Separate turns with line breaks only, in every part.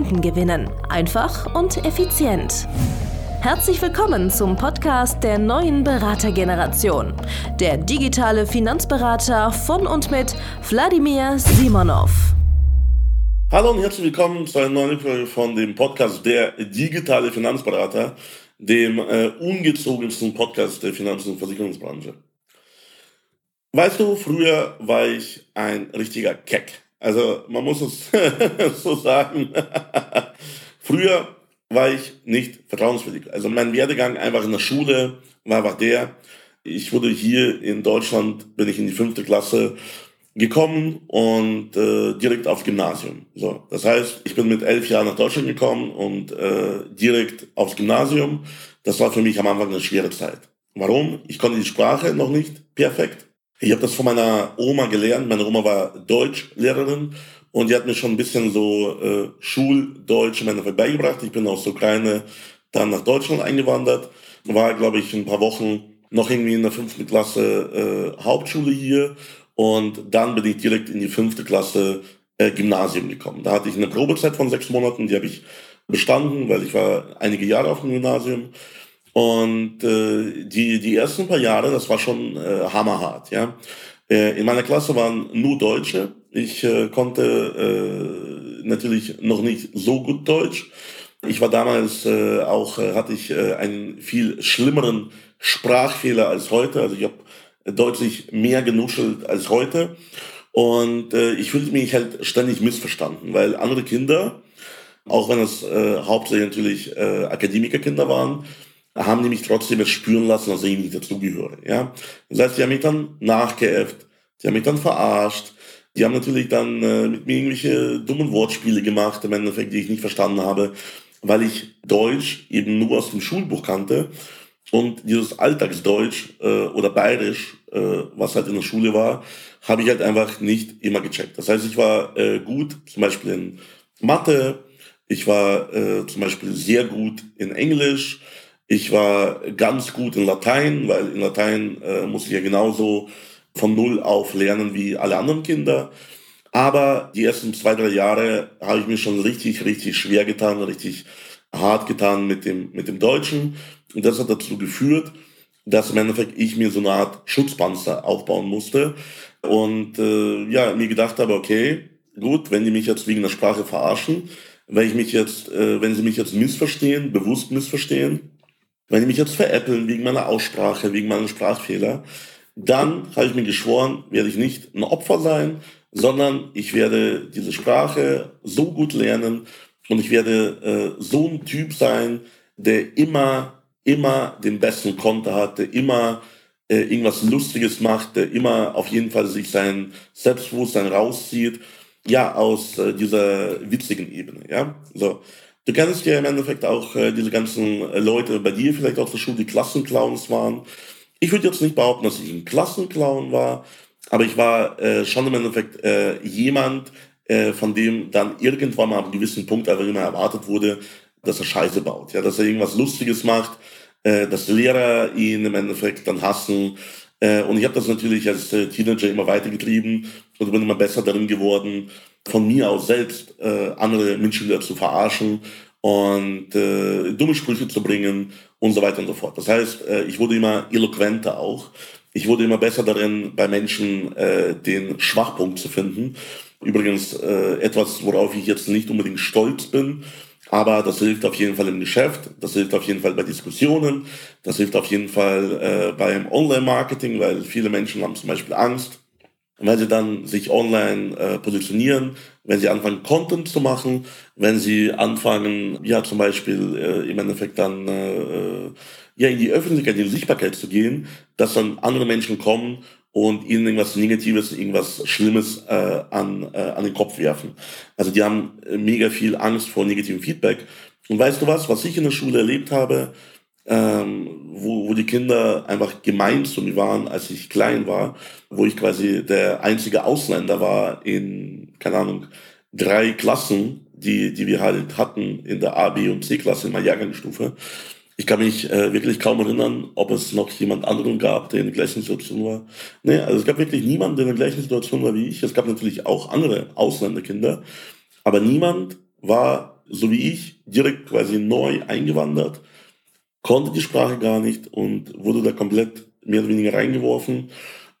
Kunden gewinnen. Einfach und effizient. Herzlich willkommen zum Podcast der neuen Beratergeneration. Der digitale Finanzberater von und mit Wladimir Simonov.
Hallo und herzlich willkommen zu einer neuen Folge von dem Podcast Der digitale Finanzberater, dem äh, ungezogensten Podcast der Finanz- und Versicherungsbranche. Weißt du, früher war ich ein richtiger Keck. Also man muss es so sagen. Früher war ich nicht vertrauenswürdig. Also mein Werdegang einfach in der Schule war einfach der, ich wurde hier in Deutschland, bin ich in die fünfte Klasse gekommen und äh, direkt aufs Gymnasium. So, das heißt, ich bin mit elf Jahren nach Deutschland gekommen und äh, direkt aufs Gymnasium. Das war für mich am Anfang eine schwere Zeit. Warum? Ich konnte die Sprache noch nicht perfekt. Ich habe das von meiner Oma gelernt. Meine Oma war Deutschlehrerin und die hat mir schon ein bisschen so äh, Schuldeutsch im Endeffekt beigebracht. Ich bin aus der Ukraine dann nach Deutschland eingewandert. War, glaube ich, ein paar Wochen noch irgendwie in der fünften Klasse äh, Hauptschule hier und dann bin ich direkt in die fünfte Klasse äh, Gymnasium gekommen. Da hatte ich eine Probezeit von sechs Monaten, die habe ich bestanden, weil ich war einige Jahre auf dem Gymnasium. Und äh, die, die ersten paar Jahre, das war schon äh, hammerhart. Ja? Äh, in meiner Klasse waren nur Deutsche. Ich äh, konnte äh, natürlich noch nicht so gut Deutsch. Ich war damals äh, auch, äh, hatte ich äh, einen viel schlimmeren Sprachfehler als heute. Also ich habe deutlich mehr genuschelt als heute. Und äh, ich fühlte mich halt ständig missverstanden, weil andere Kinder, auch wenn es äh, hauptsächlich natürlich äh, Akademikerkinder waren, haben die mich trotzdem jetzt spüren lassen, dass ich nicht dazugehöre. Ja? Das heißt, die haben mich dann nachgeäfft, die haben mich dann verarscht, die haben natürlich dann äh, mit mir irgendwelche dummen Wortspiele gemacht, im Endeffekt, die ich nicht verstanden habe, weil ich Deutsch eben nur aus dem Schulbuch kannte und dieses Alltagsdeutsch äh, oder Bayerisch, äh, was halt in der Schule war, habe ich halt einfach nicht immer gecheckt. Das heißt, ich war äh, gut zum Beispiel in Mathe, ich war äh, zum Beispiel sehr gut in Englisch, ich war ganz gut in Latein, weil in Latein äh, muss ich ja genauso von Null auf lernen wie alle anderen Kinder. Aber die ersten zwei, drei Jahre habe ich mir schon richtig, richtig schwer getan, richtig hart getan mit dem, mit dem Deutschen. Und das hat dazu geführt, dass im Endeffekt ich mir so eine Art Schutzpanzer aufbauen musste. Und äh, ja, mir gedacht habe, okay, gut, wenn die mich jetzt wegen der Sprache verarschen, wenn ich mich jetzt, äh, wenn sie mich jetzt missverstehen, bewusst missverstehen, wenn die mich jetzt veräppeln wegen meiner Aussprache, wegen meiner Sprachfehler, dann habe ich mir geschworen, werde ich nicht ein Opfer sein, sondern ich werde diese Sprache so gut lernen und ich werde äh, so ein Typ sein, der immer, immer den besten Konter hat, der immer äh, irgendwas Lustiges macht, der immer auf jeden Fall sich sein Selbstbewusstsein rauszieht, ja, aus äh, dieser witzigen Ebene, ja, so. Du kennst ja im Endeffekt auch äh, diese ganzen äh, Leute bei dir vielleicht aus der Schule, die Klassenclowns waren. Ich würde jetzt nicht behaupten, dass ich ein Klassenclown war, aber ich war äh, schon im Endeffekt äh, jemand, äh, von dem dann irgendwann mal ab einem gewissen Punkt einfach immer erwartet wurde, dass er Scheiße baut, ja, dass er irgendwas Lustiges macht, äh, dass Lehrer ihn im Endeffekt dann hassen. Und ich habe das natürlich als Teenager immer weitergetrieben und bin immer besser darin geworden, von mir aus selbst äh, andere Mitschüler zu verarschen und äh, dumme Sprüche zu bringen und so weiter und so fort. Das heißt, äh, ich wurde immer eloquenter auch. Ich wurde immer besser darin, bei Menschen äh, den Schwachpunkt zu finden. Übrigens äh, etwas, worauf ich jetzt nicht unbedingt stolz bin, aber das hilft auf jeden Fall im Geschäft, das hilft auf jeden Fall bei Diskussionen, das hilft auf jeden Fall äh, beim Online-Marketing, weil viele Menschen haben zum Beispiel Angst, wenn sie dann sich online äh, positionieren, wenn sie anfangen, Content zu machen, wenn sie anfangen, ja, zum Beispiel äh, im Endeffekt dann äh, ja, in die Öffentlichkeit, in die Sichtbarkeit zu gehen, dass dann andere Menschen kommen und ihnen irgendwas Negatives, irgendwas Schlimmes äh, an, äh, an den Kopf werfen. Also die haben mega viel Angst vor negativem Feedback. Und weißt du was, was ich in der Schule erlebt habe, ähm, wo, wo die Kinder einfach gemein zu mir waren, als ich klein war, wo ich quasi der einzige Ausländer war in, keine Ahnung, drei Klassen, die, die wir halt hatten in der A, B und C-Klasse in meiner Jahrgangsstufe. Ich kann mich äh, wirklich kaum erinnern, ob es noch jemand anderen gab, der in der gleichen Situation war. Nee, also es gab wirklich niemanden, der in der gleichen Situation war wie ich. Es gab natürlich auch andere Ausländerkinder, aber niemand war, so wie ich, direkt quasi neu eingewandert, konnte die Sprache gar nicht und wurde da komplett mehr oder weniger reingeworfen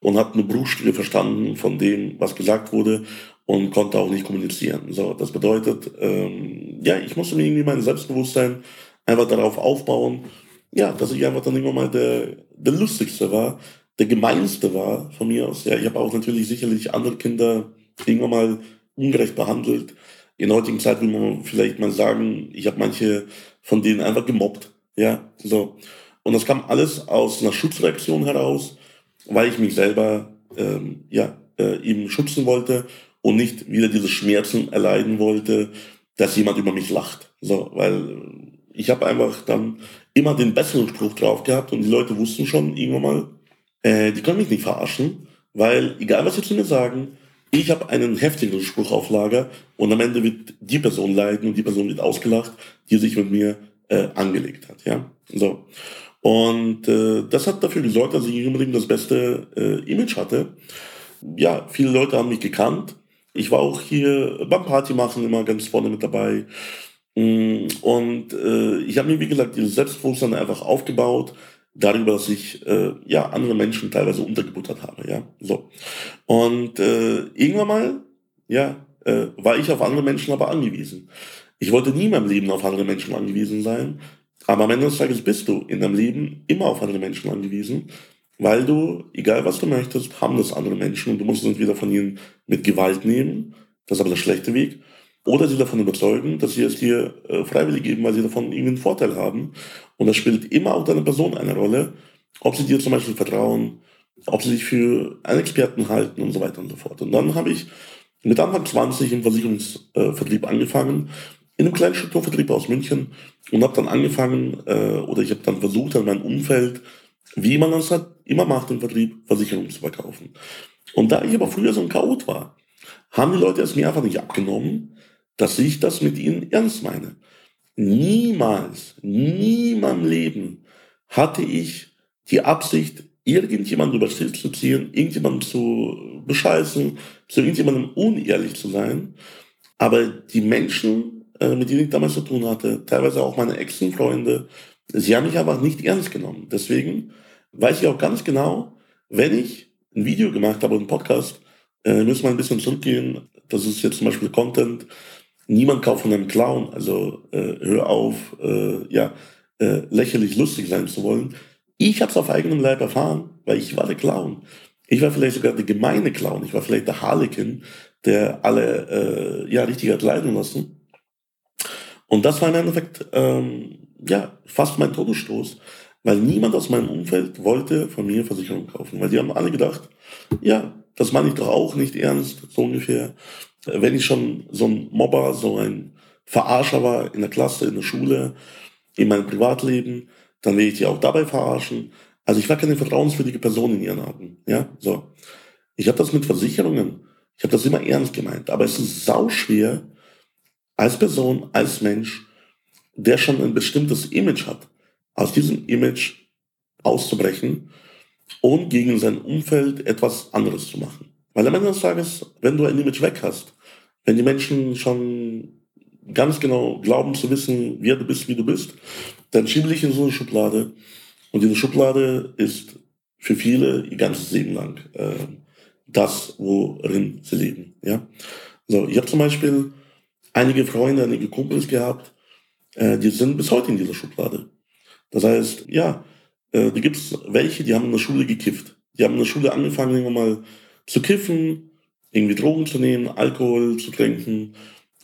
und hat nur Bruchstücke verstanden von dem, was gesagt wurde und konnte auch nicht kommunizieren. So, das bedeutet, ähm, ja, ich musste mir irgendwie mein Selbstbewusstsein einfach darauf aufbauen, ja, dass ich einfach dann immer mal der, der lustigste war, der gemeinste war von mir aus. Ja, ich habe auch natürlich sicherlich andere Kinder irgendwann mal ungerecht behandelt. In heutigen Zeit will man vielleicht mal sagen, ich habe manche von denen einfach gemobbt. Ja, so. Und das kam alles aus einer Schutzreaktion heraus, weil ich mich selber ähm, ja, äh, eben schützen wollte und nicht wieder diese Schmerzen erleiden wollte, dass jemand über mich lacht. So, weil ich habe einfach dann immer den besseren Spruch drauf gehabt und die Leute wussten schon irgendwann mal, äh, die können mich nicht verarschen, weil egal was sie zu mir sagen, ich habe einen heftigeren Spruch auf Lager und am Ende wird die Person leiden und die Person wird ausgelacht, die sich mit mir äh, angelegt hat. Ja, so. Und äh, das hat dafür gesorgt, dass ich unbedingt das beste äh, Image hatte. Ja, viele Leute haben mich gekannt. Ich war auch hier beim Party machen immer ganz vorne mit dabei. Mm, und äh, ich habe mir, wie gesagt, dieses Selbstbewusstsein einfach aufgebaut, darüber, dass ich äh, ja andere Menschen teilweise untergebuttert habe. Ja, so. Und äh, irgendwann mal, ja, äh, war ich auf andere Menschen aber angewiesen. Ich wollte nie in meinem Leben auf andere Menschen angewiesen sein, aber am Ende des Tages bist du in deinem Leben immer auf andere Menschen angewiesen, weil du, egal was du möchtest, haben das andere Menschen und du musst es entweder von ihnen mit Gewalt nehmen, das ist aber der schlechte Weg, oder sie davon überzeugen, dass sie es dir äh, freiwillig geben, weil sie davon irgendwie einen Vorteil haben. Und das spielt immer auch deine Person eine Rolle, ob sie dir zum Beispiel vertrauen, ob sie sich für einen Experten halten und so weiter und so fort. Und dann habe ich mit Anfang 20 im Versicherungsvertrieb angefangen, in einem kleinen Strukturvertrieb aus München und habe dann angefangen, äh, oder ich habe dann versucht, an meinem Umfeld, wie man das halt immer macht im Vertrieb, Versicherungen zu verkaufen. Und da ich aber früher so ein Chaot war, haben die Leute es mir einfach nicht abgenommen, dass ich das mit ihnen ernst meine. Niemals, nie in meinem Leben hatte ich die Absicht, irgendjemanden über Schild zu ziehen, irgendjemanden zu bescheißen, zu irgendjemandem unehrlich zu sein. Aber die Menschen, äh, mit denen ich damals zu tun hatte, teilweise auch meine Ex-Freunde, sie haben mich einfach nicht ernst genommen. Deswegen weiß ich auch ganz genau, wenn ich ein Video gemacht habe, einen Podcast, äh, müssen wir ein bisschen zurückgehen. Das ist jetzt zum Beispiel Content, niemand kauft von einem Clown, also äh, hör auf, äh, ja, äh, lächerlich lustig sein zu wollen. Ich habe es auf eigenem Leib erfahren, weil ich war der Clown. Ich war vielleicht sogar der gemeine Clown. Ich war vielleicht der Harlekin, der alle äh, ja richtig hat leiden lassen. Und das war im Endeffekt ähm, ja fast mein Todesstoß, weil niemand aus meinem Umfeld wollte von mir Versicherung kaufen, weil die haben alle gedacht, ja, das meine ich doch auch nicht ernst, so ungefähr wenn ich schon so ein Mobber, so ein Verarscher war in der Klasse, in der Schule, in meinem Privatleben, dann will ich die auch dabei verarschen. Also ich war keine vertrauenswürdige Person in ihren Augen. Ja, so. Ich habe das mit Versicherungen, ich habe das immer ernst gemeint, aber es ist sauschwer, als Person, als Mensch, der schon ein bestimmtes Image hat, aus diesem Image auszubrechen und gegen sein Umfeld etwas anderes zu machen. Weil am Ende des Tages, wenn du ein Image weg hast, wenn die Menschen schon ganz genau glauben zu wissen, wer du bist, wie du bist, dann schiebe dich in so eine Schublade. Und diese Schublade ist für viele ihr ganzes Leben lang äh, das, worin sie leben. Ja? So, ich habe zum Beispiel einige Freunde, einige Kumpels gehabt, äh, die sind bis heute in dieser Schublade. Das heißt, ja, äh, da gibt es welche, die haben in der Schule gekifft. Die haben in der Schule angefangen, irgendwann mal zu kiffen, irgendwie Drogen zu nehmen, Alkohol zu trinken,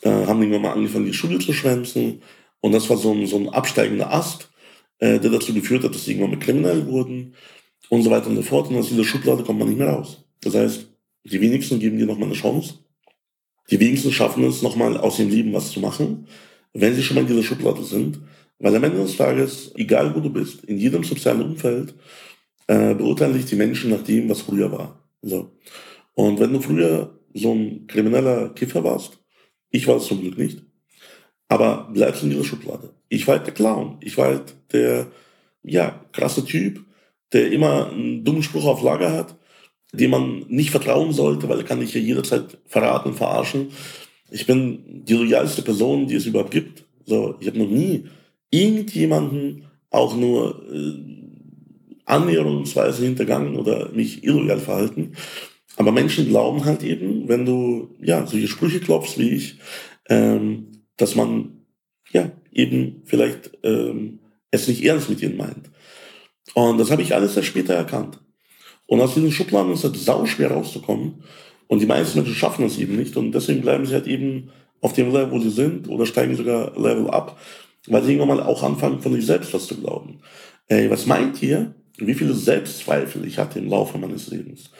äh, haben irgendwann mal angefangen, die Schule zu schwänzen. Und das war so ein, so ein absteigender Ast, äh, der dazu geführt hat, dass sie irgendwann mal kriminell wurden. und so weiter und so fort. Und aus dieser Schublade kommt man nicht mehr raus. Das heißt, die wenigsten geben dir nochmal eine Chance. Die wenigsten schaffen es, nochmal aus ihrem Leben was zu machen, wenn sie schon mal in dieser Schublade sind. Weil am Ende des Tages, egal wo du bist, in jedem sozialen Umfeld, äh, beurteilen dich die Menschen nach dem, was früher war. So. Und wenn du früher so ein krimineller Kiffer warst, ich war es zum Glück nicht, aber bleibst in dieser Schublade. Ich war halt der Clown. Ich war halt der, ja, krasse Typ, der immer einen dummen Spruch auf Lager hat, dem man nicht vertrauen sollte, weil er kann dich ja jederzeit verraten, verarschen. Ich bin die loyalste Person, die es überhaupt gibt. So, ich habe noch nie irgendjemanden auch nur äh, annäherungsweise hintergangen oder mich illoyal verhalten. Aber Menschen glauben halt eben, wenn du ja solche Sprüche klopfst wie ich, ähm, dass man ja eben vielleicht ähm, es nicht ernst mit ihnen meint. Und das habe ich alles erst später erkannt. Und aus diesen Schubladen ist es sau schwer rauszukommen. Und die meisten Menschen schaffen das eben nicht. Und deswegen bleiben sie halt eben auf dem Level, wo sie sind, oder steigen sogar Level ab, weil sie irgendwann mal auch anfangen, von sich selbst was zu glauben. Ey, was meint ihr, wie viele Selbstzweifel ich hatte im Laufe meines Lebens?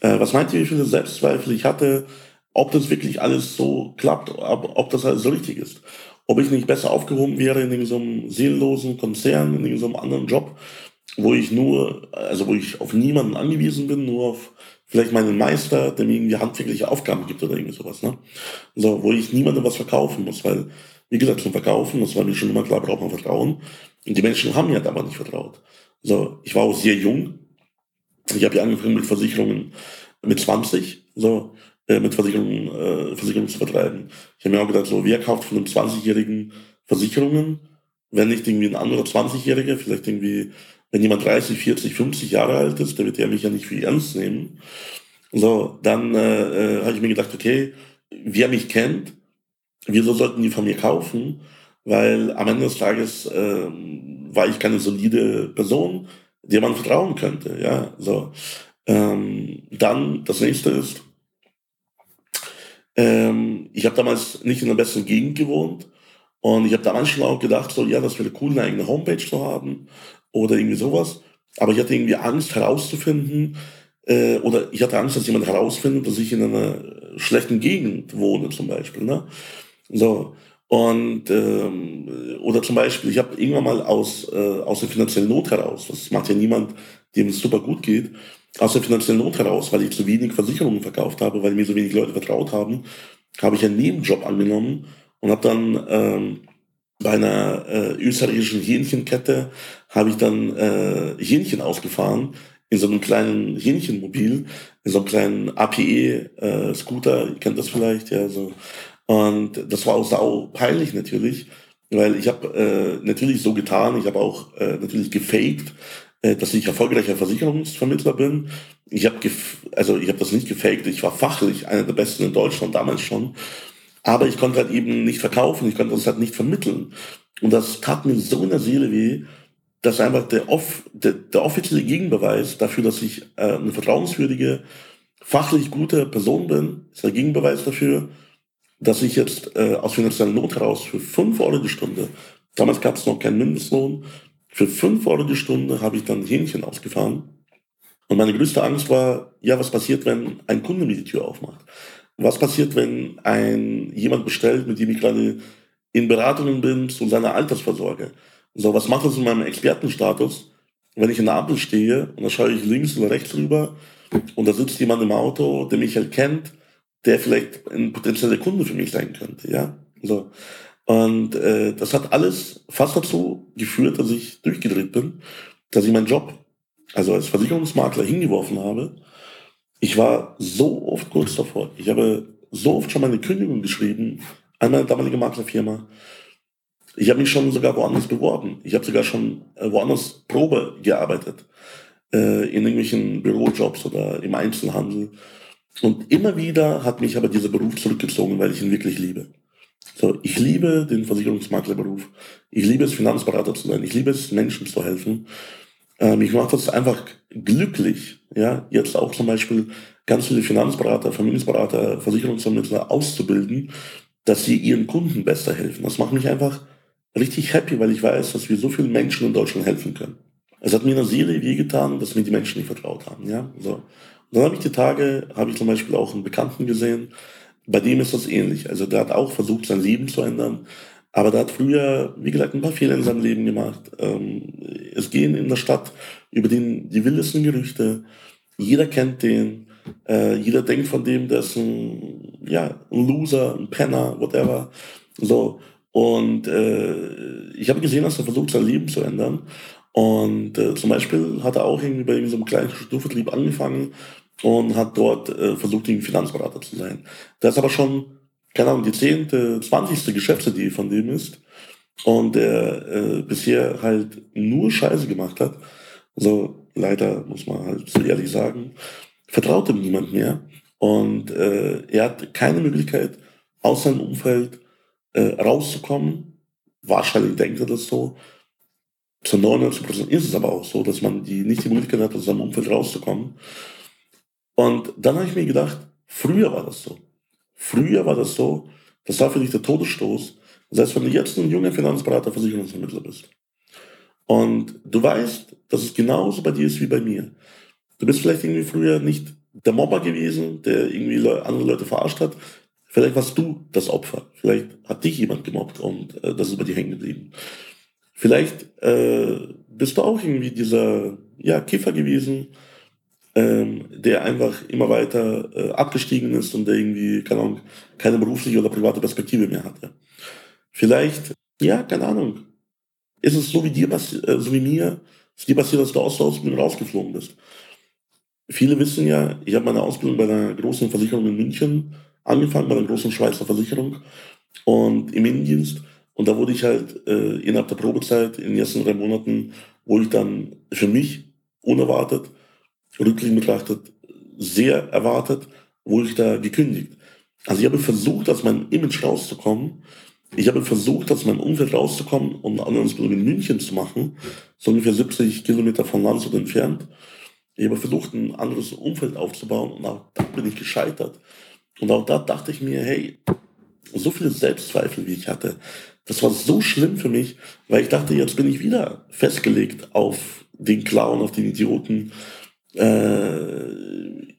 Äh, was meint ihr, wie viele Selbstzweifel ich hatte, ob das wirklich alles so klappt, ob, ob das alles so richtig ist? Ob ich nicht besser aufgehoben wäre in so einem seelenlosen Konzern, in so einem anderen Job, wo ich nur, also wo ich auf niemanden angewiesen bin, nur auf vielleicht meinen Meister, der mir irgendwie handwerkliche Aufgaben gibt oder irgendwie sowas, ne? So, wo ich niemandem was verkaufen muss, weil, wie gesagt, zum Verkaufen, das war mir schon immer klar, braucht man Vertrauen. Und die Menschen haben mir aber nicht vertraut. So, ich war auch sehr jung. Ich habe ja angefangen mit Versicherungen mit 20, so, äh, mit Versicherungen, äh, Versicherungen zu vertreiben. Ich habe mir auch gedacht, so, wer kauft von einem 20-Jährigen Versicherungen, wenn nicht irgendwie ein anderer 20-Jähriger, vielleicht irgendwie wenn jemand 30, 40, 50 Jahre alt ist, der wird ja mich ja nicht für ernst nehmen. So, dann äh, äh, habe ich mir gedacht, okay, wer mich kennt, wieso sollten die von mir kaufen? Weil am Ende des Tages äh, war ich keine solide Person, der man vertrauen könnte. Ja, so. Ähm, dann das nächste ist, ähm, ich habe damals nicht in der besten Gegend gewohnt und ich habe damals schon auch gedacht, so ja, das wäre cool, eine eigene Homepage zu haben oder irgendwie sowas. Aber ich hatte irgendwie Angst herauszufinden, äh, oder ich hatte Angst, dass jemand herausfindet, dass ich in einer schlechten Gegend wohne, zum Beispiel. Ne? So. Und ähm, oder zum Beispiel, ich habe irgendwann mal aus, äh, aus der finanziellen Not heraus, das macht ja niemand, dem es super gut geht, aus der finanziellen Not heraus, weil ich zu wenig Versicherungen verkauft habe, weil mir so wenig Leute vertraut haben, habe ich einen Nebenjob angenommen und habe dann ähm, bei einer äh, österreichischen Hähnchenkette habe ich dann äh, Hähnchen ausgefahren in so einem kleinen Hähnchenmobil, in so einem kleinen APE-Scooter, äh, ihr kennt das vielleicht, ja, so. Und das war auch sau peinlich natürlich, weil ich habe äh, natürlich so getan, ich habe auch äh, natürlich gefaked, äh, dass ich erfolgreicher Versicherungsvermittler bin. Ich habe also ich habe das nicht gefaked, ich war fachlich einer der besten in Deutschland damals schon aber ich konnte halt eben nicht verkaufen, ich konnte das halt nicht vermitteln. Und das tat mir so in der Seele weh, dass einfach der, off, der, der offizielle Gegenbeweis dafür, dass ich äh, eine vertrauenswürdige, fachlich gute Person bin, ist der Gegenbeweis dafür, dass ich jetzt äh, aus finanzieller Not heraus für fünf Euro die Stunde, damals gab es noch keinen Mindestlohn, für fünf Euro die Stunde habe ich dann Hähnchen ausgefahren. Und meine größte Angst war, ja, was passiert, wenn ein Kunde mir die Tür aufmacht? Was passiert, wenn ein jemand bestellt, mit dem ich gerade in Beratungen bin zu seiner Altersvorsorge? So, was macht das in meinem Expertenstatus, wenn ich in der Ampel stehe und da schaue ich links oder rechts rüber und da sitzt jemand im Auto, der mich halt kennt, der vielleicht ein potenzieller Kunde für mich sein könnte, ja? So. Und äh, das hat alles fast dazu geführt, dass ich durchgedreht bin, dass ich meinen Job, also als Versicherungsmakler, hingeworfen habe ich war so oft kurz davor. Ich habe so oft schon meine Kündigung geschrieben an meine damalige Maklerfirma. Ich habe mich schon sogar woanders beworben. Ich habe sogar schon äh, woanders Probe gearbeitet. Äh, in irgendwelchen Bürojobs oder im Einzelhandel. Und immer wieder hat mich aber dieser Beruf zurückgezogen, weil ich ihn wirklich liebe. So, ich liebe den Versicherungsmaklerberuf. Ich liebe es, Finanzberater zu sein. Ich liebe es, Menschen zu helfen. Ähm, mich macht das einfach glücklich, ja, jetzt auch zum Beispiel ganz viele Finanzberater, Vermögensberater, Versicherungsvermittler auszubilden, dass sie ihren Kunden besser helfen. Das macht mich einfach richtig happy, weil ich weiß, dass wir so vielen Menschen in Deutschland helfen können. es hat mir in der Seele wehgetan, dass mir die Menschen nicht vertraut haben. Ja? So. Und dann habe ich die Tage, habe ich zum Beispiel auch einen Bekannten gesehen, bei dem ist das ähnlich. Also der hat auch versucht, sein Leben zu ändern, aber der hat früher, wie gesagt, ein paar Fehler in seinem Leben gemacht. Ähm, es gehen in der Stadt über den die wildesten Gerüchte. Jeder kennt den. Äh, jeder denkt von dem, der ist ein, ja, ein Loser, ein Penner, whatever. So. Und äh, ich habe gesehen, dass er versucht, sein Leben zu ändern. Und äh, zum Beispiel hat er auch irgendwie bei so einem kleinen Strukturvertrieb angefangen und hat dort äh, versucht, irgendwie Finanzberater zu sein. Der ist aber schon, keine Ahnung, die zehnte, zwanzigste Geschäftsidee von dem ist und der äh, bisher halt nur Scheiße gemacht hat. Also leider muss man halt so ehrlich sagen, vertraut ihm niemand mehr und äh, er hat keine Möglichkeit, aus seinem Umfeld äh, rauszukommen. Wahrscheinlich denkt er das so. Zu 99 Prozent ist es aber auch so, dass man die nicht die Möglichkeit hat, aus seinem Umfeld rauszukommen. Und dann habe ich mir gedacht, früher war das so. Früher war das so, das war für dich der Todesstoß. Das heißt, wenn du jetzt ein junger Versicherungsberater, Versicherungsvermittler bist und du weißt, dass es genauso bei dir ist wie bei mir. Du bist vielleicht irgendwie früher nicht der Mobber gewesen, der irgendwie andere Leute verarscht hat. Vielleicht warst du das Opfer. Vielleicht hat dich jemand gemobbt und äh, das ist bei dir hängen geblieben. Vielleicht äh, bist du auch irgendwie dieser ja, Kiffer gewesen, ähm, der einfach immer weiter äh, abgestiegen ist und der irgendwie, keine Ahnung, keine berufliche oder private Perspektive mehr hatte. Vielleicht, ja, keine Ahnung, ist es so wie dir, äh, so wie mir, ist dir passiert, dass du aus der Ausbildung rausgeflogen bist. Viele wissen ja, ich habe meine Ausbildung bei einer großen Versicherung in München angefangen, bei einer großen Schweizer Versicherung und im Innendienst. Und da wurde ich halt äh, innerhalb der Probezeit in den ersten drei Monaten, wo ich dann für mich unerwartet rückblickend betrachtet sehr erwartet, wurde ich da gekündigt. Also ich habe versucht, aus meinem Image rauszukommen. Ich habe versucht, aus meinem Umfeld rauszukommen und eine Ausbildung in München zu machen, so ungefähr 70 Kilometer von Landshut entfernt. Ich habe versucht, ein anderes Umfeld aufzubauen und auch da bin ich gescheitert. Und auch da dachte ich mir, hey, so viele Selbstzweifel, wie ich hatte, das war so schlimm für mich, weil ich dachte, jetzt bin ich wieder festgelegt auf den Clown, auf den Idioten, äh,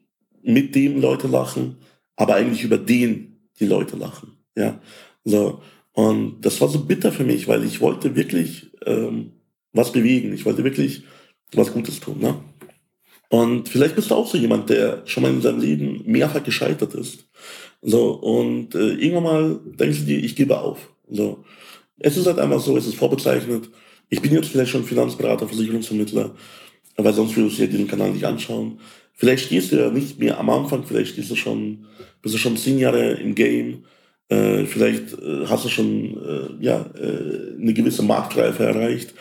mit dem Leute lachen, aber eigentlich über den die Leute lachen. Ja, so. Und das war so bitter für mich, weil ich wollte wirklich ähm, was bewegen. Ich wollte wirklich was Gutes tun. Ne? Und vielleicht bist du auch so jemand, der schon mal in seinem Leben mehrfach gescheitert ist. So, und äh, irgendwann mal denkst du dir, ich gebe auf. So. Es ist halt einfach so, es ist vorbezeichnet. Ich bin jetzt vielleicht schon Finanzberater, Versicherungsvermittler weil sonst würdest du ja diesen Kanal nicht anschauen. Vielleicht stehst du ja nicht mehr am Anfang, vielleicht stehst du schon, bist du schon zehn Jahre im Game, äh, vielleicht äh, hast du schon äh, ja, äh, eine gewisse Marktreife erreicht,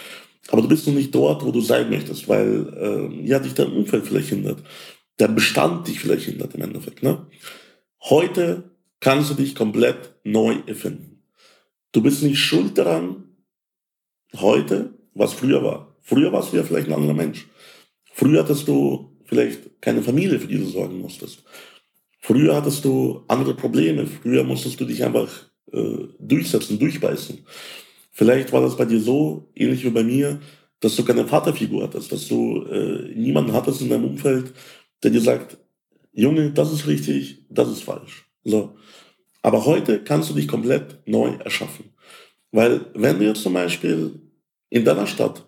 aber du bist noch nicht dort, wo du sein möchtest, weil äh, ja, dich dein Umfeld vielleicht hindert, der Bestand dich vielleicht hindert im Endeffekt. Ne? Heute kannst du dich komplett neu erfinden. Du bist nicht schuld daran, heute, was früher war. Früher warst du ja vielleicht ein anderer Mensch. Früher hattest du vielleicht keine Familie, für die du sorgen musstest. Früher hattest du andere Probleme. Früher musstest du dich einfach äh, durchsetzen, durchbeißen. Vielleicht war das bei dir so, ähnlich wie bei mir, dass du keine Vaterfigur hattest, dass du äh, niemanden hattest in deinem Umfeld, der dir sagt, Junge, das ist richtig, das ist falsch. So. Aber heute kannst du dich komplett neu erschaffen. Weil wenn du jetzt zum Beispiel in deiner Stadt,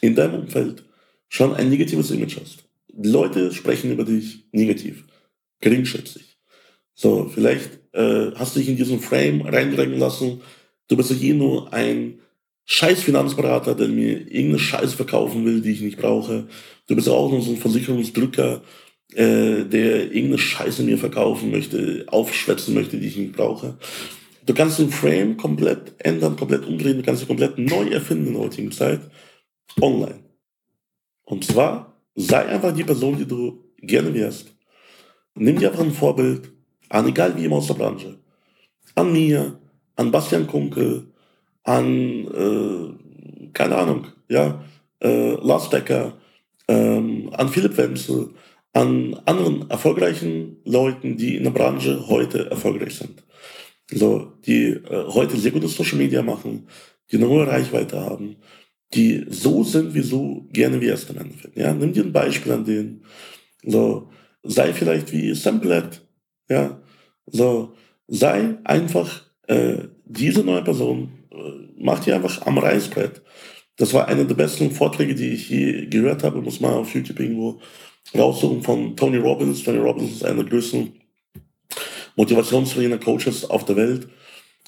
in deinem Umfeld schon ein negatives Image hast. Die Leute sprechen über dich negativ, geringschätzig. So, vielleicht äh, hast du dich in diesen Frame reindrängen lassen. Du bist ja eh nur ein scheiß Finanzberater, der mir irgendeine Scheiße verkaufen will, die ich nicht brauche. Du bist auch nur so ein Versicherungsdrücker, äh, der irgendeine Scheiße mir verkaufen möchte, aufschwätzen möchte, die ich nicht brauche. Du kannst den Frame komplett ändern, komplett umdrehen, du kannst ihn komplett neu erfinden in der heutigen Zeit. Online. Und zwar, sei einfach die Person, die du gerne wärst. Nimm dir einfach ein Vorbild an, egal wie immer aus der Branche. An mir, an Bastian Kunkel, an, äh, keine Ahnung, ja, äh, Lars Becker, ähm, an Philipp Wenzel, an anderen erfolgreichen Leuten, die in der Branche heute erfolgreich sind. So, die äh, heute sehr gute Social Media machen, die eine hohe Reichweite haben die so sind, wie so gerne wärst im Endeffekt. Ja, nimm dir ein Beispiel an denen. So, sei vielleicht wie Samplet. Ja, so, sei einfach äh, diese neue Person. Äh, mach dir einfach am Reißbrett. Das war einer der besten Vorträge, die ich je gehört habe. Muss man auf YouTube irgendwo raussuchen von Tony Robbins. Tony Robbins ist einer der größten Motivationstrainer, Coaches auf der Welt.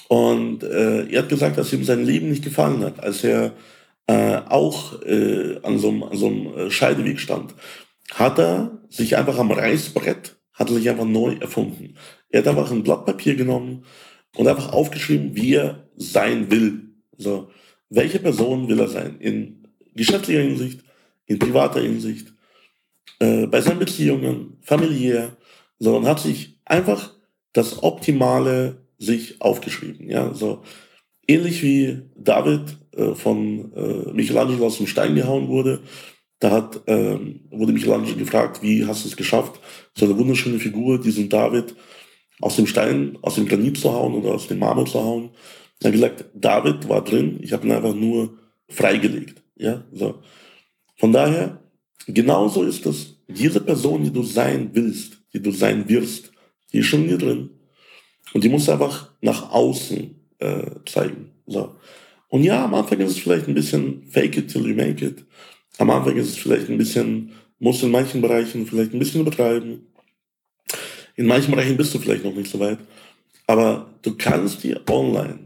Und äh, er hat gesagt, dass ihm sein Leben nicht gefallen hat, als er äh, auch äh, an so einem, an so einem äh, Scheideweg stand. Hat er sich einfach am Reißbrett, hat er sich einfach neu erfunden. Er hat einfach ein Blatt Papier genommen und einfach aufgeschrieben, wie er sein will. So, welche Person will er sein? In geschäftlicher Hinsicht, in privater Hinsicht, äh, bei seinen Beziehungen, familiär, sondern hat sich einfach das Optimale sich aufgeschrieben. Ja, so ähnlich wie David äh, von äh, Michelangelo aus dem Stein gehauen wurde. Da hat, ähm, wurde Michelangelo gefragt, wie hast du es geschafft, so eine wunderschöne Figur, diesen David aus dem Stein, aus dem Granit zu hauen oder aus dem Marmor zu hauen. Er hat gesagt, David war drin, ich habe ihn einfach nur freigelegt. Ja, so. Von daher, genauso ist es, diese Person, die du sein willst, die du sein wirst, die ist schon dir drin. Und die musst du einfach nach außen äh, zeigen. So. Und ja, am Anfang ist es vielleicht ein bisschen fake it till you make it. Am Anfang ist es vielleicht ein bisschen, musst in manchen Bereichen vielleicht ein bisschen übertreiben. In manchen Bereichen bist du vielleicht noch nicht so weit. Aber du kannst dir online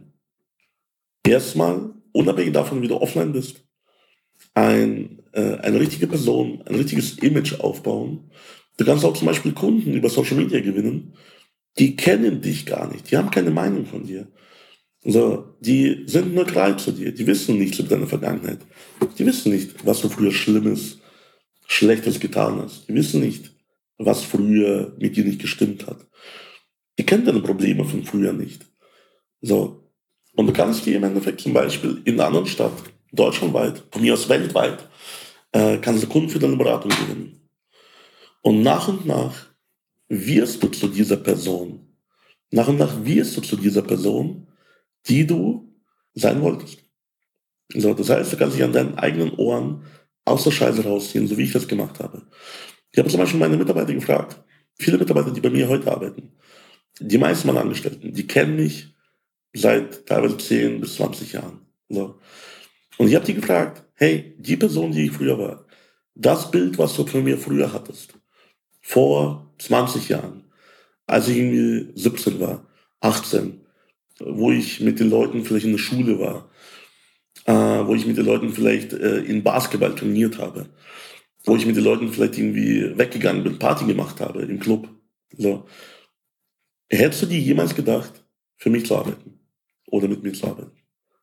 erstmal, unabhängig davon, wie du offline bist, ein, äh, eine richtige Person, ein richtiges Image aufbauen. Du kannst auch zum Beispiel Kunden über Social Media gewinnen, die kennen dich gar nicht, die haben keine Meinung von dir. So, die sind neutral zu dir, die wissen nichts über deine Vergangenheit. Die wissen nicht, was du früher Schlimmes, Schlechtes getan hast. Die wissen nicht, was früher mit dir nicht gestimmt hat. Die kennen deine Probleme von früher nicht. So. Und du kannst dir im Endeffekt zum Beispiel in einer anderen Stadt, deutschlandweit, von mir aus weltweit, äh, kannst du Kunden für deine Beratung gewinnen. Und nach und nach wirst du zu dieser Person. Nach und nach wirst du zu dieser Person, die du sein wolltest. So, das heißt, du kannst dich an deinen eigenen Ohren aus der Scheiße rausziehen, so wie ich das gemacht habe. Ich habe zum Beispiel meine Mitarbeiter gefragt, viele Mitarbeiter, die bei mir heute arbeiten, die meisten meiner Angestellten, die kennen mich seit teilweise 10 bis 20 Jahren. So. Und ich habe die gefragt, hey, die Person, die ich früher war, das Bild, was du von mir früher hattest, vor 20 Jahren, als ich irgendwie 17 war, 18, wo ich mit den Leuten vielleicht in der Schule war, äh, wo ich mit den Leuten vielleicht äh, in Basketball trainiert habe, wo ich mit den Leuten vielleicht irgendwie weggegangen bin, Party gemacht habe im Club. So. Hättest du dir jemals gedacht, für mich zu arbeiten oder mit mir zu arbeiten?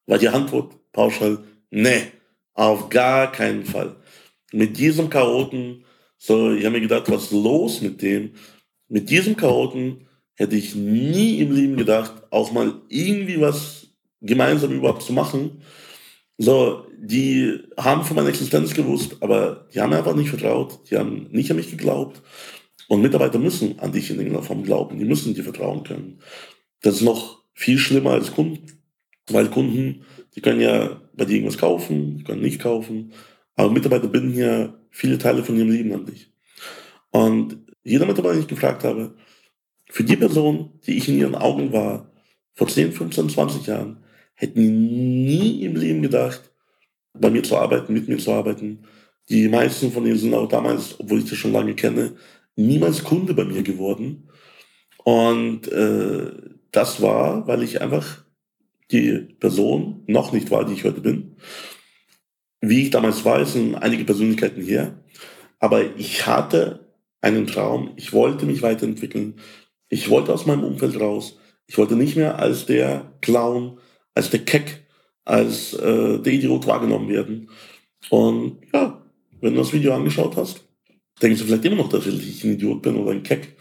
War die Antwort pauschal, nee, auf gar keinen Fall. Mit diesem Chaoten, so, ich habe mir gedacht, was ist los mit dem? Mit diesem Chaoten hätte ich nie im Leben gedacht, auch mal irgendwie was gemeinsam überhaupt zu machen. So, die haben von meiner Existenz gewusst, aber die haben einfach nicht vertraut, die haben nicht an mich geglaubt. Und Mitarbeiter müssen an dich in irgendeiner Form glauben, die müssen dir vertrauen können. Das ist noch viel schlimmer als Kunden, weil Kunden, die können ja bei dir irgendwas kaufen, die können nicht kaufen, aber Mitarbeiter binden ja viele Teile von ihrem Leben an dich. Und jeder Mitarbeiter, den ich gefragt habe, für die Person, die ich in ihren Augen war, vor 10, 15, 20 Jahren, hätten nie im Leben gedacht, bei mir zu arbeiten, mit mir zu arbeiten. Die meisten von ihnen sind auch damals, obwohl ich das schon lange kenne, niemals Kunde bei mir geworden. Und äh, das war, weil ich einfach die Person noch nicht war, die ich heute bin. Wie ich damals war, sind einige Persönlichkeiten her. Aber ich hatte einen Traum. Ich wollte mich weiterentwickeln. Ich wollte aus meinem Umfeld raus. Ich wollte nicht mehr als der Clown, als der Keck, als äh, der Idiot wahrgenommen werden. Und ja, wenn du das Video angeschaut hast, denkst du vielleicht immer noch, dass ich ein Idiot bin oder ein Keck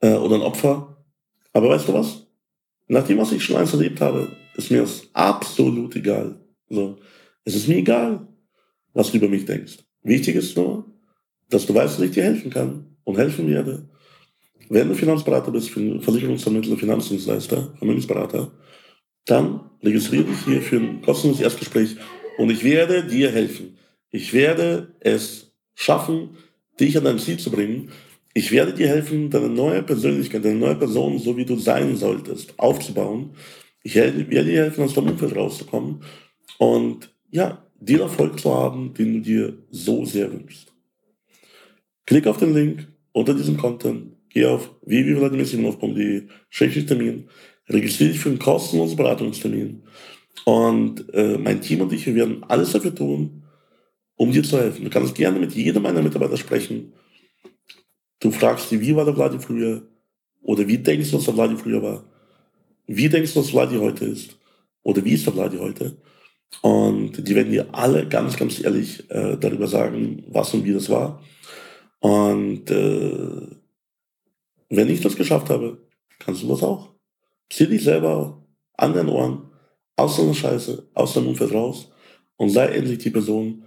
äh, oder ein Opfer. Aber weißt du was? Nach dem, was ich schon eins erlebt habe, ist mir das absolut egal. So, es ist mir egal, was du über mich denkst. Wichtig ist nur, dass du weißt, dass ich dir helfen kann und helfen werde. Wenn du Finanzberater bist, Versicherungsvermittler, Finanzdienstleister, Vermögensberater, dann registriere dich hier für ein kostenloses Erstgespräch Und ich werde dir helfen. Ich werde es schaffen, dich an dein Ziel zu bringen. Ich werde dir helfen, deine neue Persönlichkeit, deine neue Person, so wie du sein solltest, aufzubauen. Ich werde dir helfen, aus deinem Umfeld rauszukommen und ja, den Erfolg zu haben, den du dir so sehr wünschst. Klick auf den Link unter diesem Content, geh auf www.vladimirsimonov.de, Termin, registriere dich für einen kostenlosen Beratungstermin und äh, mein Team und ich, wir werden alles dafür tun, um dir zu helfen. Du kannst gerne mit jedem meiner Mitarbeiter sprechen. Du fragst sie, wie war der Vladi früher? Oder wie denkst du, dass der Vladi früher war? Wie denkst du, dass Vladi heute ist? Oder wie ist der Vladi heute? Und die werden dir alle ganz, ganz ehrlich äh, darüber sagen, was und wie das war. Und äh, wenn ich das geschafft habe, kannst du das auch. Zieh dich selber an den Ohren, aus deiner Scheiße, aus deinem Umfeld raus und sei endlich die Person,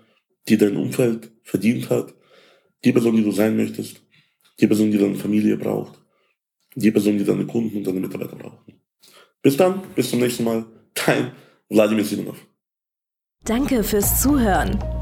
die dein Umfeld verdient hat, die Person, die du sein möchtest, die Person, die deine Familie braucht, die Person, die deine Kunden und deine Mitarbeiter brauchen. Bis dann, bis zum nächsten Mal, dein Wladimir Simonov.
Danke fürs Zuhören.